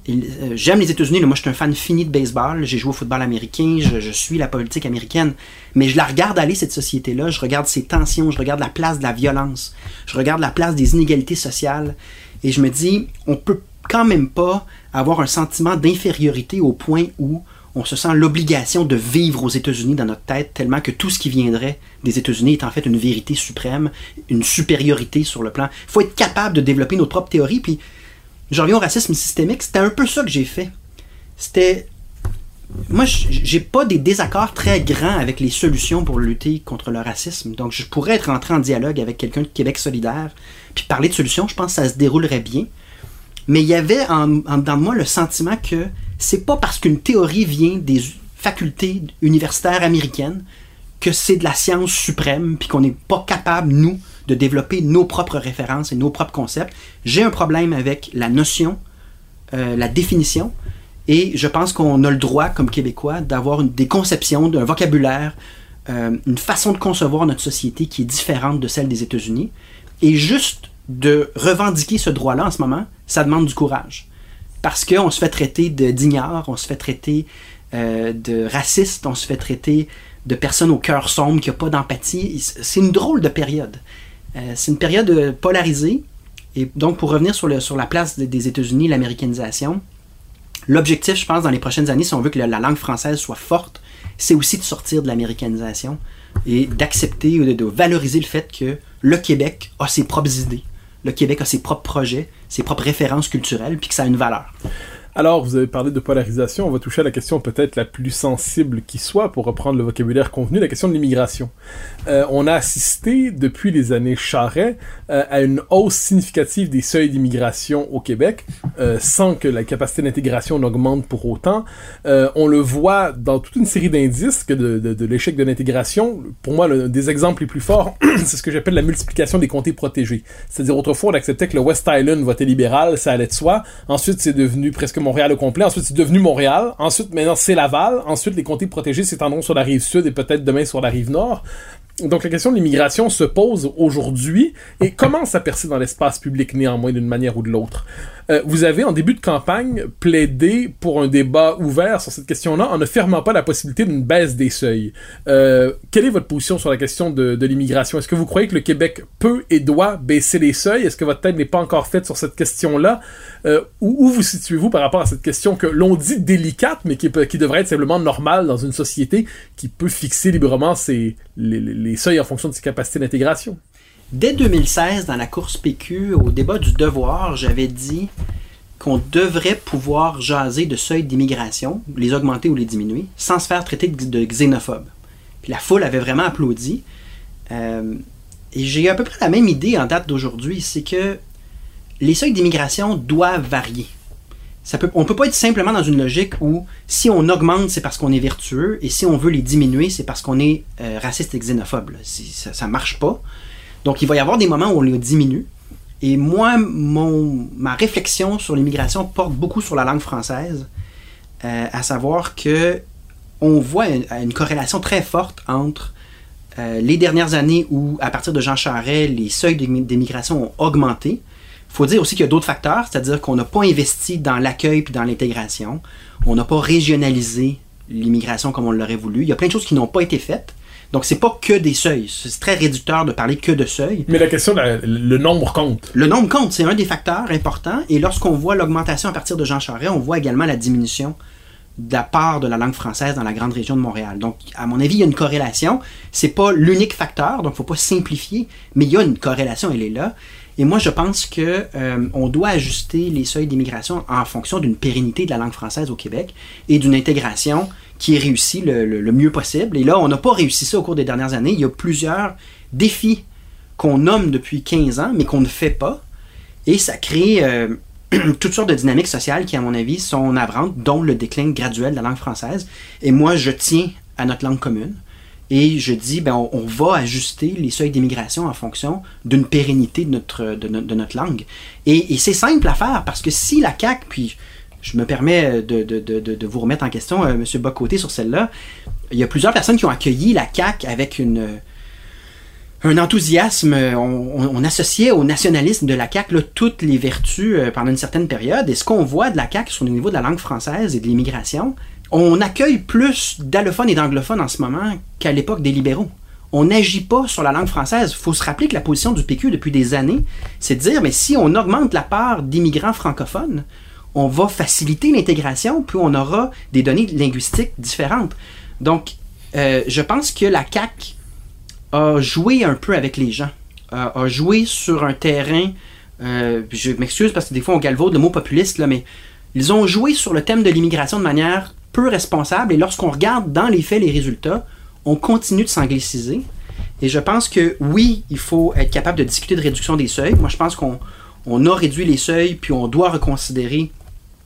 Euh, J'aime les États-Unis, moi je suis un fan fini de baseball, j'ai joué au football américain, je, je suis la politique américaine, mais je la regarde aller, cette société-là, je regarde ses tensions, je regarde la place de la violence, je regarde la place des inégalités sociales, et je me dis, on peut quand même pas avoir un sentiment d'infériorité au point où on se sent l'obligation de vivre aux États-Unis dans notre tête, tellement que tout ce qui viendrait des États-Unis est en fait une vérité suprême, une supériorité sur le plan. Il faut être capable de développer nos propres théories, puis je reviens au racisme systémique, c'était un peu ça que j'ai fait. C'était. Moi, j'ai pas des désaccords très grands avec les solutions pour lutter contre le racisme. Donc, je pourrais être entré en dialogue avec quelqu'un de Québec solidaire, puis parler de solutions, je pense que ça se déroulerait bien. Mais il y avait de moi le sentiment que c'est pas parce qu'une théorie vient des facultés universitaires américaines que c'est de la science suprême, puis qu'on n'est pas capable, nous, de développer nos propres références et nos propres concepts. J'ai un problème avec la notion, euh, la définition, et je pense qu'on a le droit, comme Québécois, d'avoir des conceptions, un vocabulaire, euh, une façon de concevoir notre société qui est différente de celle des États-Unis. Et juste de revendiquer ce droit-là en ce moment, ça demande du courage. Parce qu'on se fait traiter de d'ignare, on se fait traiter euh, de raciste, on se fait traiter de personnes au cœur sombre qui n'ont pas d'empathie. C'est une drôle de période. Euh, c'est une période euh, polarisée. Et donc, pour revenir sur, la place des- États-Unis, l'américanisation, l'objectif, je pense, dans les prochaines années, si on veut que la, la langue française soit forte, c'est aussi de sortir de l'américanisation et d'accepter ou de valoriser le fait que le Québec a ses propres idées, le Québec a ses propres projets, ses propres références culturelles, puis que ça a une valeur. Alors, vous avez parlé de polarisation, on va toucher à la question peut-être la plus sensible qui soit, pour reprendre le vocabulaire convenu, la question de l'immigration. Euh, on a assisté depuis les années Charret euh, à une hausse significative des seuils d'immigration au Québec, euh, sans que la capacité d'intégration n'augmente pour autant. On le voit dans toute une série d'indices que de, l'échec de l'intégration. Pour moi, le, des exemples les plus forts, <clears throat> c'est ce que j'appelle la multiplication des comtés protégés. C'est-à-dire autrefois, on acceptait que le West Island votait libéral, ça allait de soi. Ensuite, c'est devenu presque Montréal au complet. Ensuite, c'est devenu Montréal. Ensuite, maintenant, c'est Laval. Ensuite, les comtés protégés s'étendront sur la rive sud et peut-être demain sur la rive nord. Donc la question de l'immigration se pose aujourd'hui et commence à percer dans l'espace public néanmoins d'une manière ou de l'autre? Euh, vous avez en début de campagne plaidé pour un débat ouvert sur cette question-là en ne fermant pas la possibilité d'une baisse des seuils. Euh, quelle est votre position sur la question de, l'immigration? Est-ce que vous croyez que le Québec peut et doit baisser les seuils? Est-ce que votre tête n'est pas encore faite sur cette question-là? Euh, où, vous situez-vous par rapport à cette question que l'on dit délicate, mais qui, devrait être simplement normale dans une société qui peut fixer librement ses, les seuils en fonction de ses capacités d'intégration Dès 2016, dans la course PQ, au débat du devoir, j'avais dit qu'on devrait pouvoir jaser de seuils d'immigration, les augmenter ou les diminuer, sans se faire traiter de xénophobe. La foule avait vraiment applaudi. Euh, et j'ai à peu près la même idée en date d'aujourd'hui, c'est que les seuils d'immigration doivent varier. Ça peut, on peut pas être simplement dans une logique où si on augmente, c'est parce qu'on est vertueux, et si on veut les diminuer, c'est parce qu'on est euh, raciste et xénophobe. Ça ne marche pas. Donc, il va y avoir des moments où on les diminue. Et moi, ma réflexion sur l'immigration porte beaucoup sur la langue française, euh, à savoir que on voit une, une corrélation très forte entre euh, les dernières années où, à partir de Jean Charest, les seuils d'immigration ont augmenté. Il faut dire aussi qu'il y a d'autres facteurs, c'est-à-dire qu'on n'a pas investi dans l'accueil puis dans l'intégration. On n'a pas régionalisé l'immigration comme on l'aurait voulu. Il y a plein de choses qui n'ont pas été faites. Donc, c'est pas que des seuils. C'est très réducteur de parler que de seuils. Mais la question, la, le nombre compte. Le nombre compte, c'est un des facteurs importants. Et lorsqu'on voit l'augmentation à partir de Jean Charest, on voit également la diminution de la part de la langue française dans la grande région de Montréal. Donc, à mon avis, il y a une corrélation. C'est pas l'unique facteur, donc faut pas simplifier, mais il y a une corrélation, elle est là. Et moi, je pense que euh, on doit ajuster les seuils d'immigration en fonction d'une pérennité de la langue française au Québec et d'une intégration qui est réussie le, le, le, mieux possible. Et là, on n'a pas réussi ça au cours des dernières années. Il y a plusieurs défis qu'on nomme depuis 15 ans, mais qu'on ne fait pas. Et ça crée euh, <clears throat> toutes sortes de dynamiques sociales qui, à mon avis, sont navrantes, dont le déclin graduel de la langue française. Et moi, je tiens à notre langue commune. Et je dis, ben, on, va ajuster les seuils d'immigration en fonction d'une pérennité de notre, de, no de, notre langue. Et, c'est simple à faire parce que si la CAQ, puis je me permets de, de, de, vous remettre en question, euh, M. Bocoté, sur celle-là, il y a plusieurs personnes qui ont accueilli la CAQ avec une, un enthousiasme. On, associait au nationalisme de la CAQ toutes les vertus euh, pendant une certaine période. Et ce qu'on voit de la CAQ sur le niveau de la langue française et de l'immigration, on accueille plus d'allophones et d'anglophones en ce moment qu'à l'époque des libéraux. On n'agit pas sur la langue française. Il faut se rappeler que la position du PQ depuis des années, c'est de dire, mais si on augmente la part d'immigrants francophones, on va faciliter l'intégration, puis on aura des données linguistiques différentes. Donc, euh, je pense que la CAQ a joué un peu avec les gens, a, joué sur un terrain, euh, je m'excuse parce que des fois on galvaude le mot populiste, là, mais ils ont joué sur le thème de l'immigration de manière peu responsable, et lorsqu'on regarde dans les faits les résultats, on continue de s'angliciser. Et je pense que oui, il faut être capable de discuter de réduction des seuils. Moi, je pense qu'on on a réduit les seuils, puis on doit reconsidérer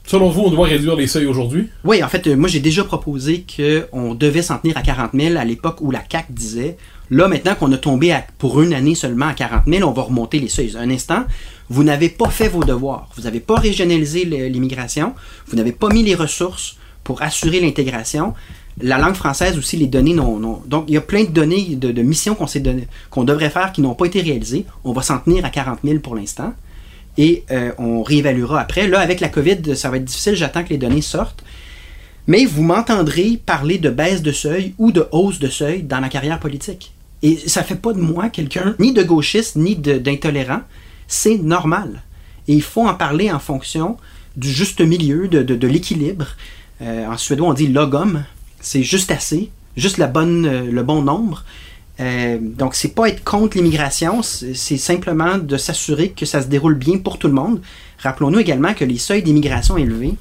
Selon vous, on doit réduire les seuils aujourd'hui? Oui, en fait, moi j'ai déjà proposé qu'on devait s'en tenir à 40 000 à l'époque où la CAC disait là maintenant qu'on a tombé à, pour une année seulement à 40 000, on va remonter les seuils. Un instant, vous n'avez pas fait vos devoirs, vous n'avez pas régionalisé l'immigration, vous n'avez pas mis les ressources pour assurer l'intégration. La langue française aussi, les données non, non. Donc, il y a plein de données, de, missions qu'on qu'on devrait faire qui n'ont pas été réalisées. On va s'en tenir à 40 000 pour l'instant et euh, on réévaluera après. Là, avec la COVID, ça va être difficile, j'attends que les données sortent. Mais vous m'entendrez parler de baisse de seuil ou de hausse de seuil dans ma carrière politique. Et ça fait pas de moi quelqu'un ni de gauchiste ni d'intolérant. C'est normal. Et il faut en parler en fonction du juste milieu, de l'équilibre. Euh, en suédois, on dit logom. C'est juste assez, juste la bonne, euh, le bon nombre. Euh, donc, c'est pas être contre l'immigration, c'est simplement de s'assurer que ça se déroule bien pour tout le monde. Rappelons-nous également que les seuils d'immigration élevés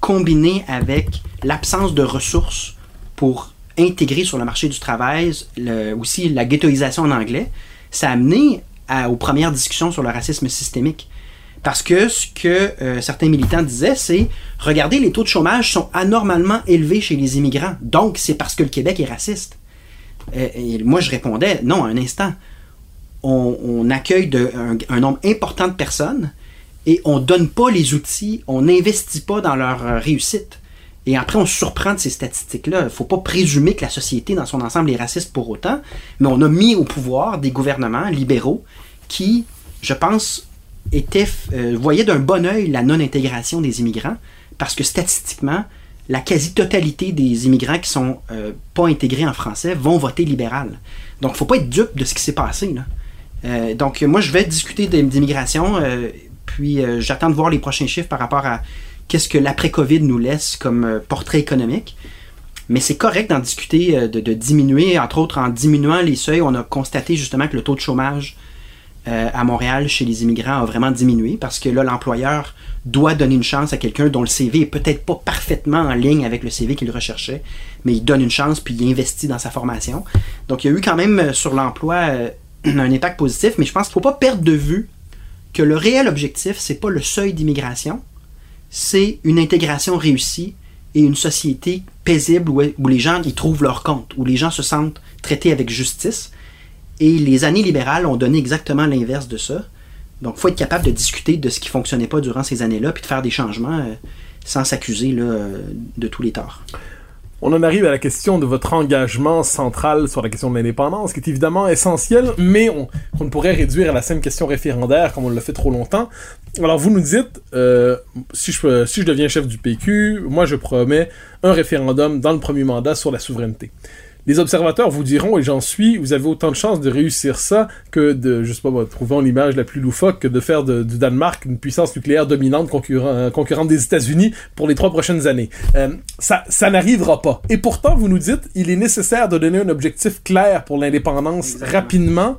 combiné avec l'absence de ressources pour intégrer sur le marché du travail, aussi la ghettoisation en anglais, ça a amené aux premières discussions sur le racisme systémique. Parce que ce que euh, certains militants disaient, c'est regardez, les taux de chômage sont anormalement élevés chez les immigrants. Donc, c'est parce que le Québec est raciste. Euh, et moi, je répondais non, un instant. On, accueille un, un nombre important de personnes et on donne pas les outils, on n'investit pas dans leur euh, réussite. Et après, on se surprend de ces statistiques-là. Il faut pas présumer que la société dans son ensemble est raciste pour autant, mais on a mis au pouvoir des gouvernements libéraux qui, je pense, étaient, euh, voyaient d'un bon œil la non-intégration des immigrants, parce que statistiquement, la quasi-totalité des immigrants qui sont euh, pas intégrés en français vont voter libéral. Donc, il faut pas être dupe de ce qui s'est passé. Euh, donc, moi, je vais discuter d'im- d'immigration, euh, puis j'attends de voir les prochains chiffres par rapport à qu'est-ce que l'après-COVID nous laisse comme portrait économique. Mais c'est correct d'en discuter, de diminuer, entre autres en diminuant les seuils. On a constaté justement que le taux de chômage euh, à Montréal chez les immigrants a vraiment diminué parce que là, l'employeur doit donner une chance à quelqu'un dont le CV est peut-être pas parfaitement en ligne avec le CV qu'il recherchait, mais il donne une chance puis il investit dans sa formation. Donc, il y a eu quand même euh, sur l'emploi euh, <clears throat> un impact positif, mais je pense qu'il ne faut pas perdre de vue que le réel objectif, c'est pas le seuil d'immigration, c'est une intégration réussie et une société paisible où, où les gens y trouvent leur compte, où les gens se sentent traités avec justice. Et les années libérales ont donné exactement l'inverse de ça. Donc, il faut être capable de discuter de ce qui fonctionnait pas durant ces années-là, puis de faire des changements euh, sans s'accuser euh, de tous les torts. On en arrive à la question de votre engagement central sur la question de l'indépendance, qui est évidemment essentielle, mais on, ne pourrait réduire à la simple question référendaire comme on l'a fait trop longtemps. Alors vous nous dites, euh, si, je, si je deviens chef du PQ, moi je promets un référendum dans le premier mandat sur la souveraineté. Les observateurs vous diront, et j'en suis, vous avez autant de chances de réussir ça que de, je sais pas, moi, trouvons l'image la plus loufoque, que de faire de- du Danemark une puissance nucléaire dominante concurrent- euh, concurrente des États-Unis pour les trois prochaines années. Euh, ça, ça n'arrivera pas. Et pourtant, vous nous dites, il est nécessaire de donner un objectif clair pour l'indépendance rapidement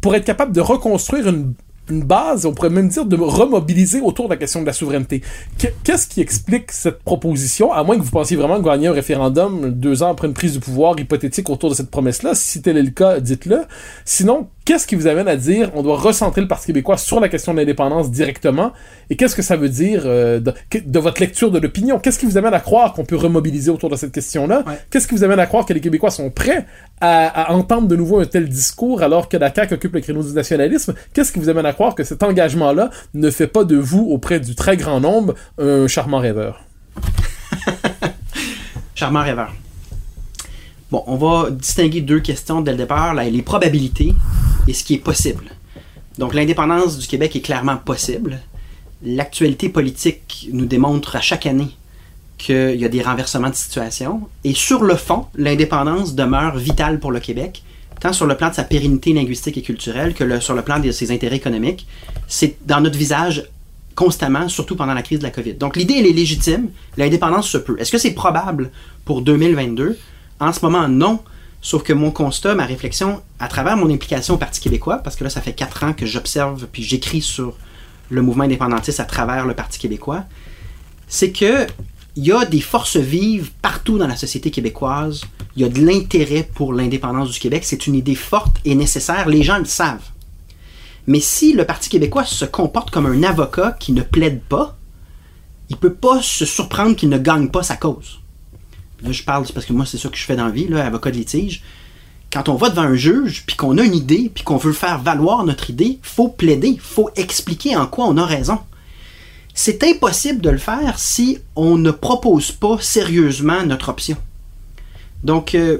pour être capable de reconstruire une, une base, on pourrait même dire de remobiliser autour de la question de la souveraineté. Que- Qu'est-ce qui explique cette proposition, à moins que vous pensiez vraiment gagner un référendum deux ans après une prise de pouvoir hypothétique autour de cette promesse-là? Si tel est le cas, dites-le. Sinon, qu'est-ce qui vous amène à dire on doit recentrer le Parti québécois sur la question de l'indépendance directement? Et qu'est-ce que ça veut dire euh, de, votre lecture de l'opinion? Qu'est-ce qui vous amène à croire qu'on peut remobiliser autour de cette question-là? Ouais. Qu'est-ce qui vous amène à croire que les Québécois sont prêts à, à entendre de nouveau un tel discours alors que la CAQ occupe le créneau du nationalisme? Qu'est-ce qui vous amène à croire que cet engagement-là ne fait pas de vous, auprès du très grand nombre, un charmant rêveur? <laughs> Charmant rêveur. Bon, on va distinguer deux questions dès le départ, là, les probabilités et ce qui est possible. Donc l'indépendance du Québec est clairement possible. L'actualité politique nous démontre à chaque année qu'il y a des renversements de situation. Et sur le fond, l'indépendance demeure vitale pour le Québec, tant sur le plan de sa pérennité linguistique et culturelle que sur le plan de ses intérêts économiques. C'est dans notre visage constamment, surtout pendant la crise de la COVID. Donc l'idée, elle est légitime, l'indépendance se peut. Est-ce que c'est probable pour 2022? En ce moment, non. Sauf que mon constat, ma réflexion, à travers mon implication au Parti québécois, parce que là, ça fait quatre ans que j'observe puis j'écris sur le mouvement indépendantiste à travers le Parti québécois, c'est que il y a des forces vives partout dans la société québécoise. Il y a de l'intérêt pour l'indépendance du Québec. C'est une idée forte et nécessaire. Les gens le savent. Mais si le Parti québécois se comporte comme un avocat qui ne plaide pas, il peut pas se surprendre qu'il ne gagne pas sa cause. Là, je parle parce que moi, c'est ça que je fais dans la vie, avocat de litige. Quand on va devant un juge, puis qu'on a une idée, puis qu'on veut faire valoir notre idée, faut plaider, faut expliquer en quoi on a raison. C'est impossible de le faire si on ne propose pas sérieusement notre option. Donc, euh,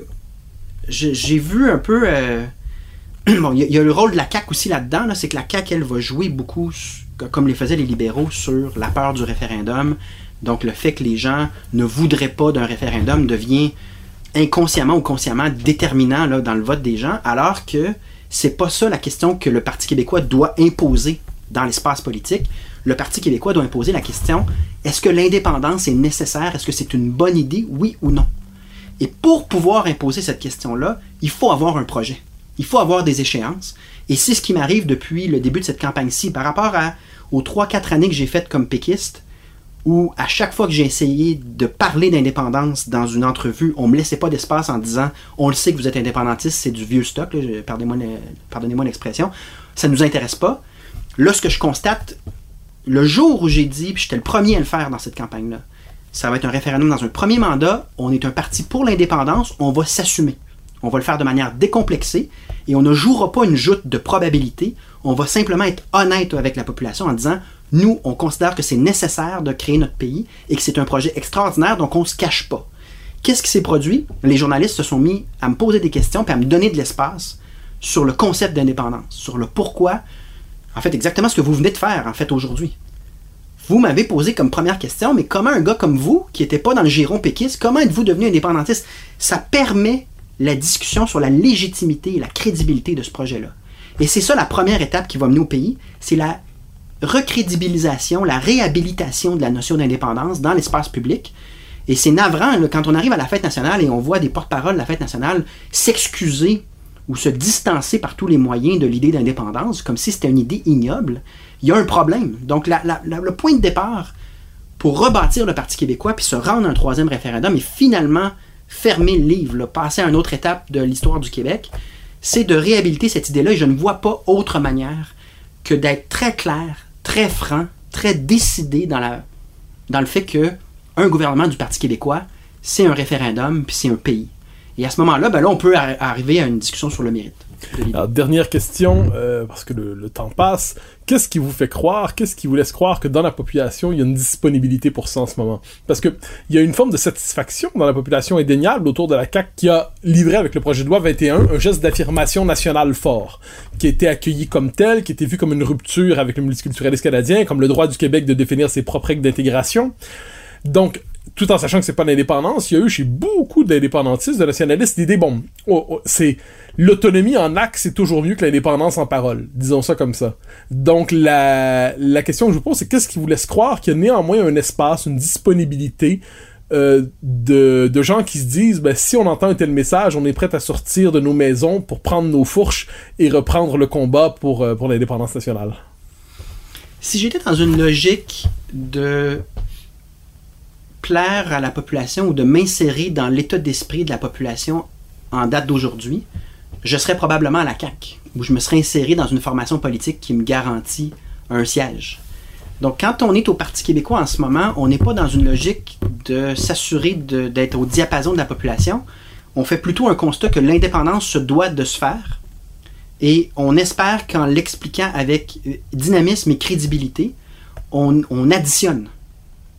j'ai vu un peu. euh, <clears throat> bon, il y, a- le rôle de la CAQ aussi là-dedans, là, c'est que la CAQ, elle va jouer beaucoup, comme les faisaient les libéraux, sur la peur du référendum. Donc, le fait que les gens ne voudraient pas d'un référendum devient inconsciemment ou consciemment déterminant dans le vote des gens, alors que c'est pas ça la question que le Parti québécois doit imposer dans l'espace politique. Le Parti québécois doit imposer la question est-ce que l'indépendance est nécessaire? Est-ce que c'est une bonne idée Oui ou non? Et pour pouvoir imposer cette question-là, il faut avoir un projet. Il faut avoir des échéances. Et c'est ce qui m'arrive depuis le début de cette campagne-ci. Par rapport aux 3-4 années que j'ai faites comme péquiste, où à chaque fois que j'ai essayé de parler d'indépendance dans une entrevue, on me laissait pas d'espace en disant on le sait que vous êtes indépendantiste, c'est du vieux stock, pardonnez-moi le- pardonnez-moi l'expression, ça nous intéresse pas. Là, ce que je constate, le jour où j'ai dit, puis j'étais le premier à le faire dans cette campagne-là, ça va être un référendum dans un premier mandat, on est un parti pour l'indépendance, on va s'assumer. On va le faire de manière décomplexée et on ne jouera pas une joute de probabilité, on va simplement être honnête avec la population en disant nous, on considère que c'est nécessaire de créer notre pays et que c'est un projet extraordinaire, donc on se cache pas. Qu'est-ce qui s'est produit? Les journalistes se sont mis à me poser des questions puis à me donner de l'espace sur le concept d'indépendance, sur le pourquoi, en fait, exactement ce que vous venez de faire, en fait, aujourd'hui. Vous m'avez posé comme première question, mais comment un gars comme vous, qui n'était pas dans le giron péquiste, comment êtes-vous devenu indépendantiste? Ça permet la discussion sur la légitimité et la crédibilité de ce projet-là. Et c'est ça la première étape qui va mener au pays, c'est la recrédibilisation, la réhabilitation de la notion d'indépendance dans l'espace public. Et c'est navrant quand on arrive à la fête nationale et on voit des porte-paroles de la fête nationale s'excuser ou se distancer par tous les moyens de l'idée d'indépendance, comme si c'était une idée ignoble, il y a un problème. Donc le point de départ pour rebâtir le Parti québécois puis se rendre à un troisième référendum et finalement fermer le livre, passer à une autre étape de l'histoire du Québec, c'est de réhabiliter cette idée-là et je ne vois pas autre manière que d'être très clair, très franc, très décidé dans, le fait que un gouvernement du Parti québécois, c'est un référendum puis c'est un pays. Et à ce moment-là, ben là, on peut arri- arriver à une discussion sur le mérite. Alors, dernière question, euh, parce que le, temps passe. Qu'est-ce qui vous fait croire, qu'est-ce qui vous laisse croire que dans la population, il y a une disponibilité pour ça en ce moment? Parce que il y a une forme de satisfaction dans la population indéniable autour de la CAQ qui a livré avec le projet de loi 21 un geste d'affirmation nationale fort, qui a été accueilli comme tel, qui a été vu comme une rupture avec le multiculturalisme canadien, comme le droit du Québec de définir ses propres règles d'intégration. Donc, tout en sachant que c'est pas l'indépendance, il y a eu chez beaucoup d'indépendantistes, de nationalistes, l'idée, bon, oh, oh, c'est l'autonomie en acte, c'est toujours mieux que l'indépendance en parole. Disons ça comme ça. Donc, la, la question que je vous pose, c'est qu'est-ce qui vous laisse croire qu'il y a néanmoins un espace, une disponibilité euh, de, de gens qui se disent, ben, si on entend un tel message, on est prêt à sortir de nos maisons pour prendre nos fourches et reprendre le combat pour, euh, pour l'indépendance nationale? Si j'étais dans une logique de plaire à la population ou de m'insérer dans l'état d'esprit de la population en date d'aujourd'hui, je serais probablement à la CAQ, où je me serais inséré dans une formation politique qui me garantit un siège. Donc, quand on est au Parti québécois en ce moment, on n'est pas dans une logique de s'assurer d'être au diapason de la population. On fait plutôt un constat que l'indépendance se doit de se faire. Et on espère qu'en l'expliquant avec euh, dynamisme et crédibilité, on, on additionne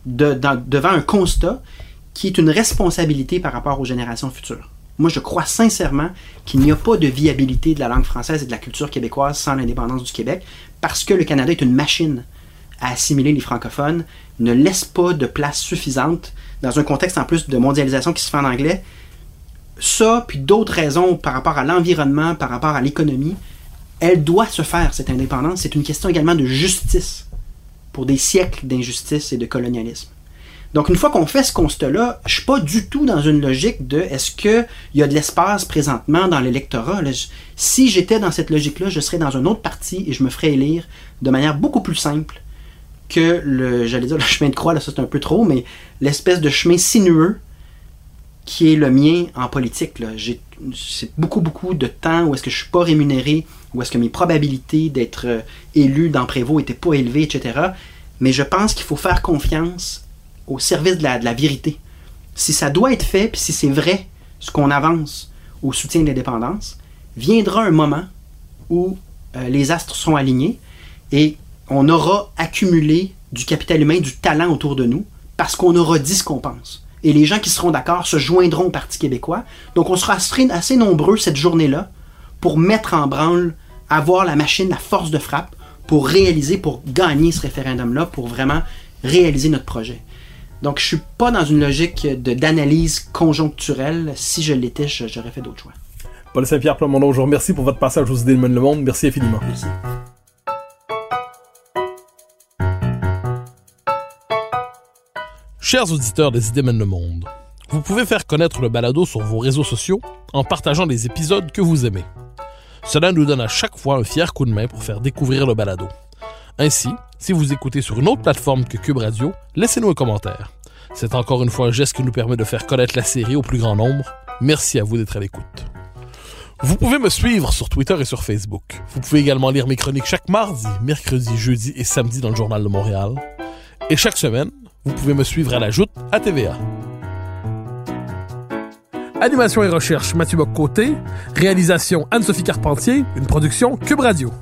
devant un constat qui est une responsabilité par rapport aux générations futures. Moi, je crois sincèrement qu'il n'y a pas de viabilité de la langue française et de la culture québécoise sans l'indépendance du Québec, parce que le Canada est une machine à assimiler les francophones, ne laisse pas de place suffisante dans un contexte en plus de mondialisation qui se fait en anglais. Ça, puis d'autres raisons par rapport à l'environnement, par rapport à l'économie, elle doit se faire, cette indépendance. C'est une question également de justice pour des siècles d'injustice et de colonialisme. Donc, une fois qu'on fait ce constat-là, je suis pas du tout dans une logique de est-ce qu'il y a de l'espace présentement dans l'électorat? Si j'étais dans cette logique-là, je serais dans un autre parti et je me ferais élire de manière beaucoup plus simple que le, j'allais dire le <laughs> chemin de croix, là, ça c'est un peu trop, mais l'espèce de chemin sinueux qui est le mien en politique. C'est beaucoup, beaucoup de temps où est-ce que je suis pas rémunéré, où est-ce que mes probabilités d'être euh, élu dans Prévost étaient pas élevées, etc. Mais je pense qu'il faut faire confiance au service de la, vérité. Si ça doit être fait, puis si c'est vrai ce qu'on avance au soutien de l'indépendance, viendra un moment où euh, les astres seront alignés et on aura accumulé du capital humain, du talent autour de nous, parce qu'on aura dit ce qu'on pense. Et les gens qui seront d'accord se joindront au Parti québécois. Donc on sera assez nombreux cette journée-là pour mettre en branle, avoir la machine, la force de frappe, pour réaliser, pour gagner ce référendum-là, pour vraiment réaliser notre projet. Donc je suis pas dans une logique de- d'analyse conjoncturelle. Si je l'étais, je- j'aurais fait d'autres choix. Paul Saint-Pierre Plamondon, je vous remercie pour votre passage aux idées de Le Monde. Merci infiniment. Merci. Chers auditeurs des Idées mènent le monde, vous pouvez faire connaître le balado sur vos réseaux sociaux en partageant les épisodes que vous aimez. Cela nous donne à chaque fois un fier coup de main pour faire découvrir le balado. Ainsi, Si vous écoutez sur une autre plateforme que Cube Radio, laissez-nous un commentaire. C'est encore une fois un geste qui nous permet de faire connaître la série au plus grand nombre. Merci à vous d'être à l'écoute. Vous pouvez me suivre sur Twitter et sur Facebook. Vous pouvez également lire mes chroniques chaque mardi, mercredi, jeudi et samedi dans le Journal de Montréal. Et chaque semaine, vous pouvez me suivre à la joute à TVA. Animation et recherche Mathieu Bock-Côté. Réalisation Anne-Sophie Carpentier. Une production Cube Radio.